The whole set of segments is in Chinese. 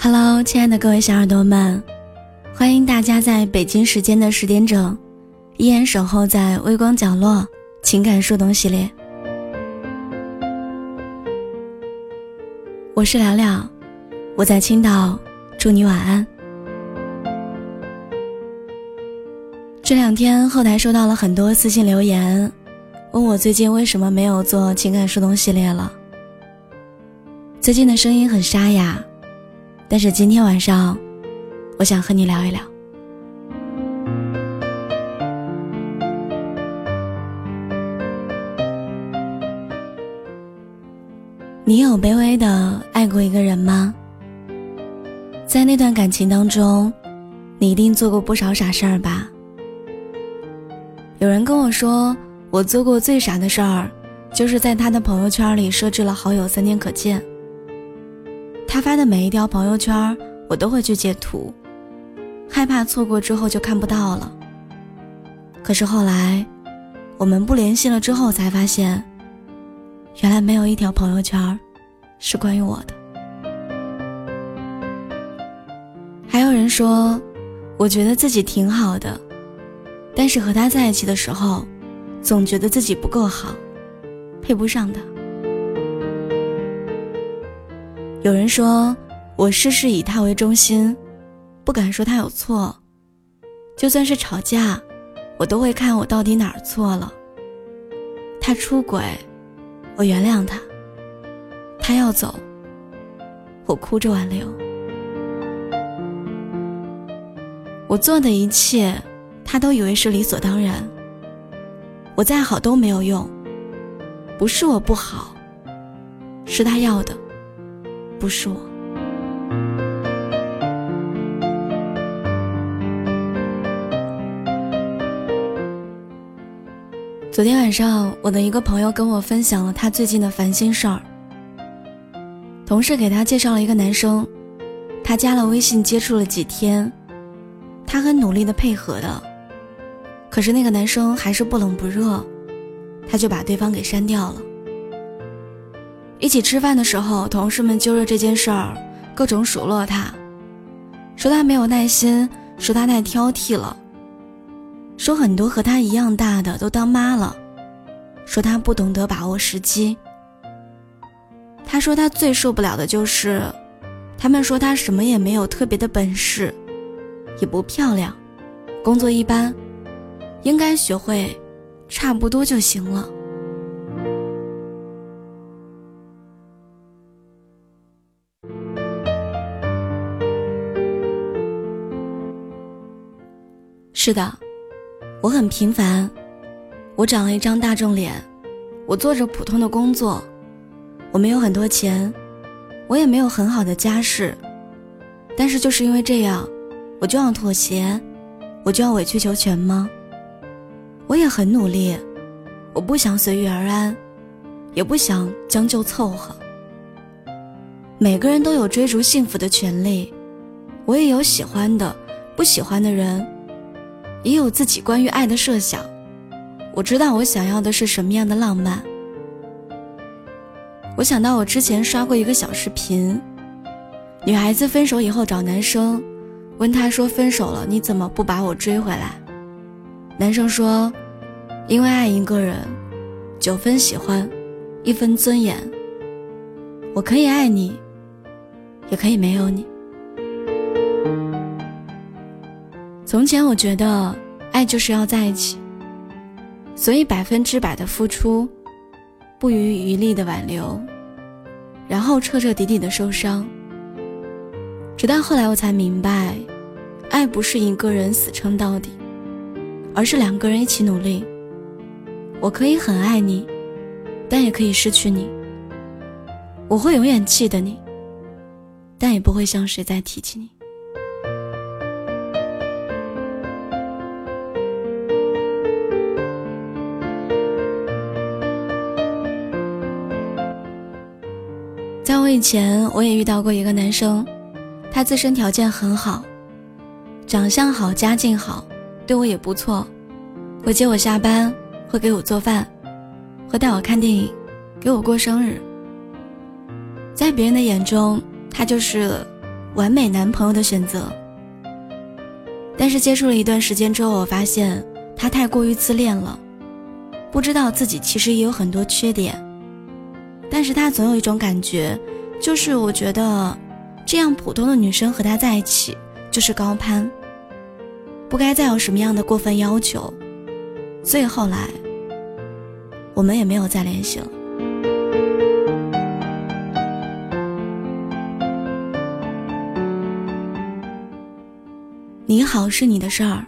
Hello，亲爱的各位小耳朵们，欢迎大家在北京时间的十点整，依然守候在微光角落情感树洞系列。我是聊聊，我在青岛，祝你晚安。这两天后台收到了很多私信留言，问我最近为什么没有做情感树洞系列了。最近的声音很沙哑。但是今天晚上，我想和你聊一聊。你有卑微的爱过一个人吗？在那段感情当中，你一定做过不少傻事儿吧？有人跟我说，我做过最傻的事儿，就是在他的朋友圈里设置了好友三天可见。他发的每一条朋友圈，我都会去截图，害怕错过之后就看不到了。可是后来，我们不联系了之后，才发现，原来没有一条朋友圈是关于我的。还有人说，我觉得自己挺好的，但是和他在一起的时候，总觉得自己不够好，配不上他。有人说我事事以他为中心，不敢说他有错。就算是吵架，我都会看我到底哪儿错了。他出轨，我原谅他；他要走，我哭着挽留。我做的一切，他都以为是理所当然。我再好都没有用，不是我不好，是他要的。不是我。昨天晚上，我的一个朋友跟我分享了他最近的烦心事儿。同事给他介绍了一个男生，他加了微信接触了几天，他很努力的配合的，可是那个男生还是不冷不热，他就把对方给删掉了。一起吃饭的时候，同事们揪着这件事儿，各种数落他，说他没有耐心，说他太挑剔了，说很多和他一样大的都当妈了，说他不懂得把握时机。他说他最受不了的就是，他们说他什么也没有特别的本事，也不漂亮，工作一般，应该学会，差不多就行了。是的，我很平凡，我长了一张大众脸，我做着普通的工作，我没有很多钱，我也没有很好的家世，但是就是因为这样，我就要妥协，我就要委曲求全吗？我也很努力，我不想随遇而安，也不想将就凑合。每个人都有追逐幸福的权利，我也有喜欢的，不喜欢的人。也有自己关于爱的设想，我知道我想要的是什么样的浪漫。我想到我之前刷过一个小视频，女孩子分手以后找男生，问他说分手了你怎么不把我追回来？男生说，因为爱一个人，九分喜欢，一分尊严。我可以爱你，也可以没有你。从前我觉得爱就是要在一起，所以百分之百的付出，不遗余力的挽留，然后彻彻底底的受伤。直到后来我才明白，爱不是一个人死撑到底，而是两个人一起努力。我可以很爱你，但也可以失去你。我会永远记得你，但也不会向谁再提起你。我以前我也遇到过一个男生，他自身条件很好，长相好，家境好，对我也不错，会接我下班，会给我做饭，会带我看电影，给我过生日。在别人的眼中，他就是完美男朋友的选择。但是接触了一段时间之后，我发现他太过于自恋了，不知道自己其实也有很多缺点。但是他总有一种感觉，就是我觉得这样普通的女生和他在一起就是高攀，不该再有什么样的过分要求。所以后来我们也没有再联系了。你好是你的事儿，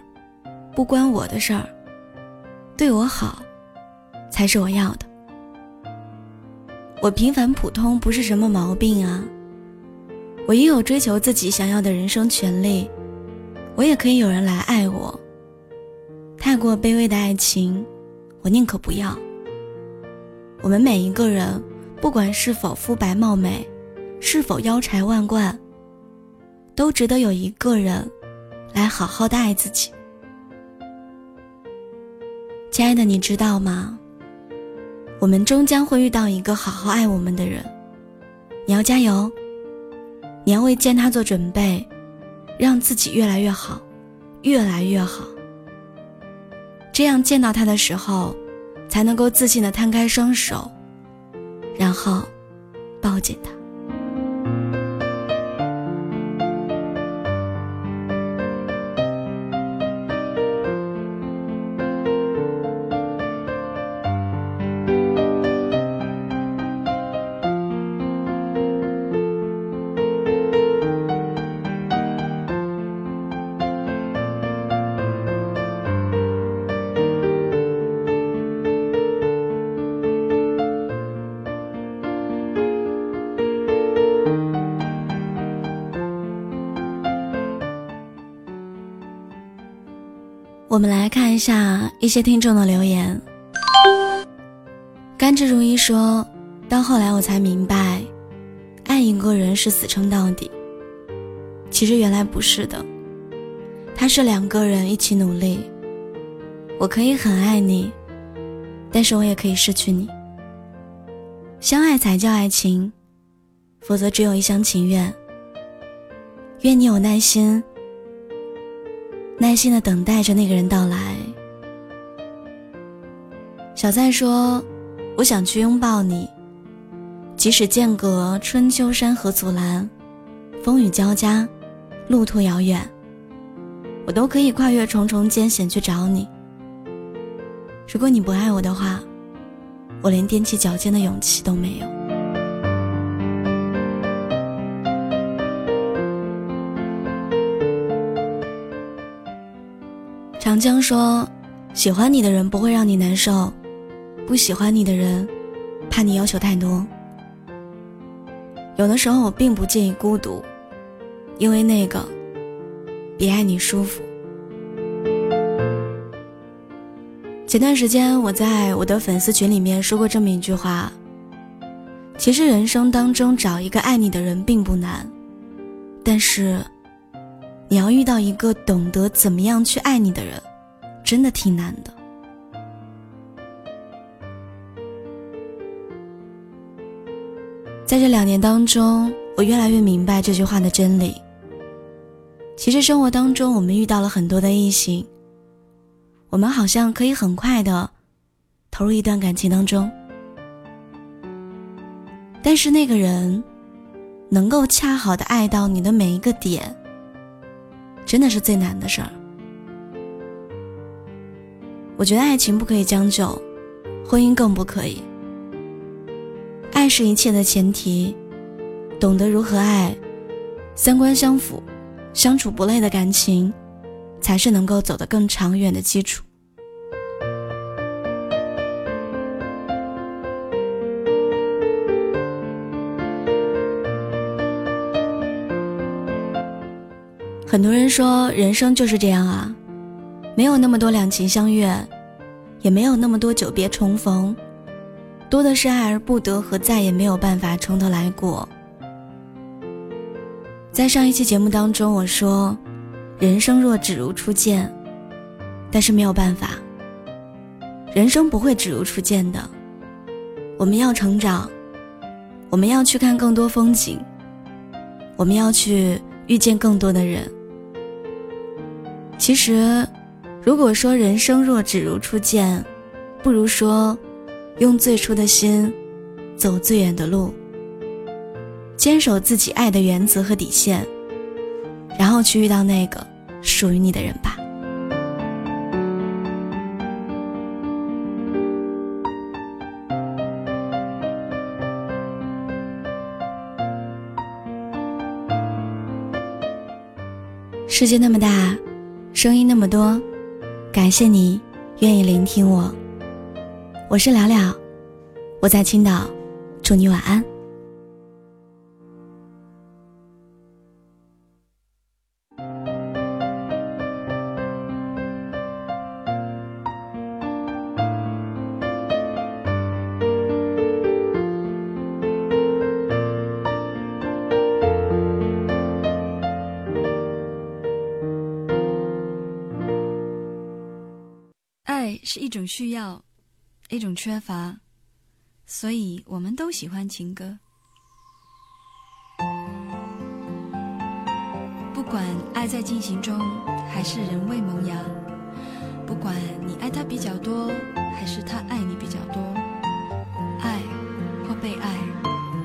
不关我的事儿。对我好，才是我要的。我平凡普通不是什么毛病啊。我也有追求自己想要的人生权利，我也可以有人来爱我。太过卑微的爱情，我宁可不要。我们每一个人，不管是否肤白貌美，是否腰缠万贯，都值得有一个人。来好好的爱自己，亲爱的，你知道吗？我们终将会遇到一个好好爱我们的人，你要加油，你要为见他做准备，让自己越来越好，越来越好。这样见到他的时候，才能够自信的摊开双手，然后抱紧他。我们来看一下一些听众的留言。甘之如一说：“到后来我才明白，爱一个人是死撑到底。其实原来不是的，他是两个人一起努力。我可以很爱你，但是我也可以失去你。相爱才叫爱情，否则只有一厢情愿。愿你有耐心。”耐心的等待着那个人到来。小赞说：“我想去拥抱你，即使间隔春秋山河阻拦，风雨交加，路途遥远，我都可以跨越重重艰险去找你。如果你不爱我的话，我连踮起脚尖的勇气都没有。”长江说：“喜欢你的人不会让你难受，不喜欢你的人，怕你要求太多。有的时候我并不介意孤独，因为那个比爱你舒服。”前段时间我在我的粉丝群里面说过这么一句话：“其实人生当中找一个爱你的人并不难，但是……”你要遇到一个懂得怎么样去爱你的人，真的挺难的。在这两年当中，我越来越明白这句话的真理。其实生活当中，我们遇到了很多的异性，我们好像可以很快的投入一段感情当中，但是那个人能够恰好的爱到你的每一个点。真的是最难的事儿。我觉得爱情不可以将就，婚姻更不可以。爱是一切的前提，懂得如何爱，三观相符，相处不累的感情，才是能够走得更长远的基础。很多人说人生就是这样啊，没有那么多两情相悦，也没有那么多久别重逢，多的是爱而不得和再也没有办法从头来过。在上一期节目当中，我说，人生若只如初见，但是没有办法，人生不会只如初见的，我们要成长，我们要去看更多风景，我们要去。遇见更多的人。其实，如果说人生若只如初见，不如说用最初的心走最远的路，坚守自己爱的原则和底线，然后去遇到那个属于你的人吧。世界那么大。声音那么多，感谢你愿意聆听我。我是了了，我在青岛，祝你晚安。爱是一种需要，一种缺乏，所以我们都喜欢情歌。不管爱在进行中，还是人未萌芽；不管你爱他比较多，还是他爱你比较多，爱或被爱，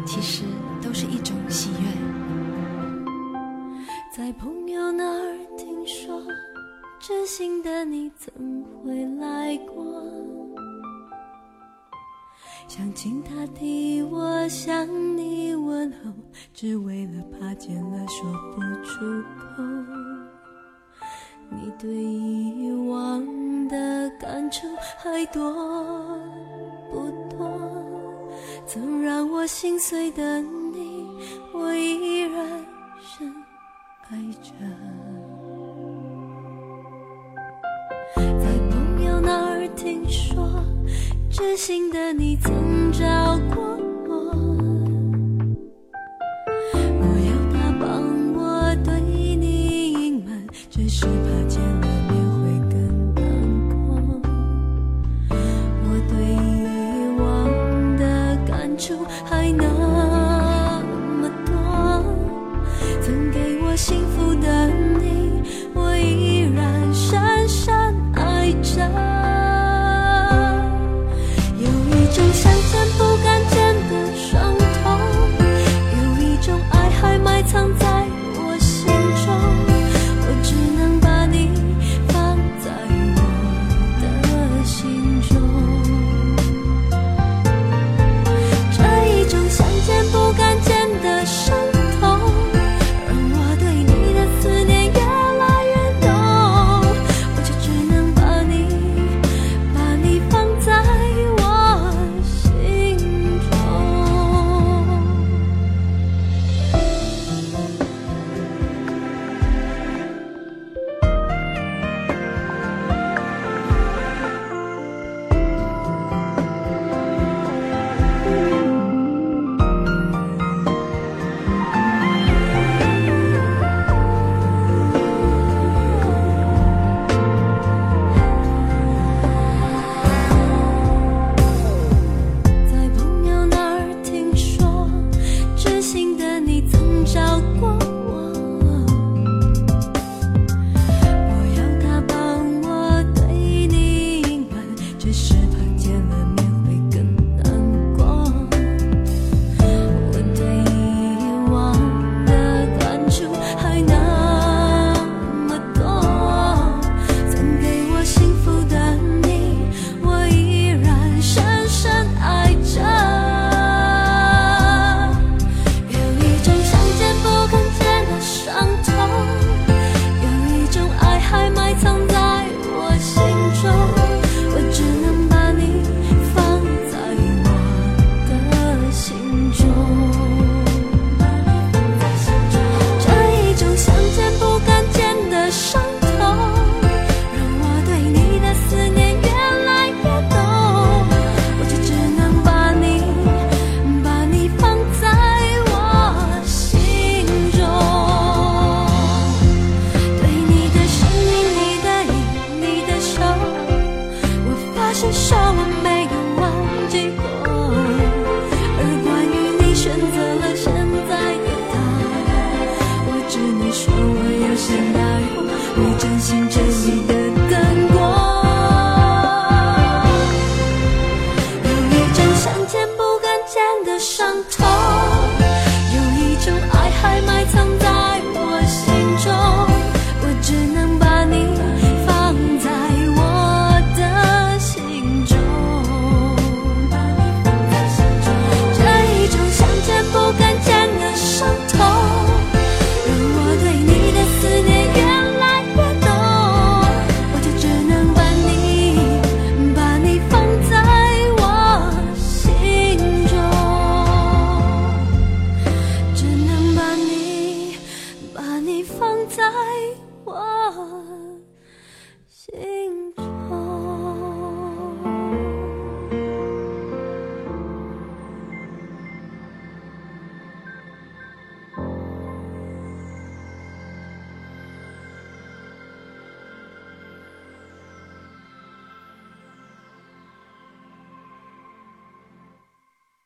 其实都是一种喜悦。在朋友那儿听说。知心的你怎会想请他替我向你问候，只为了怕见了说不出口。你对以往的感触还多不多？曾让我心碎的知心的你曾找过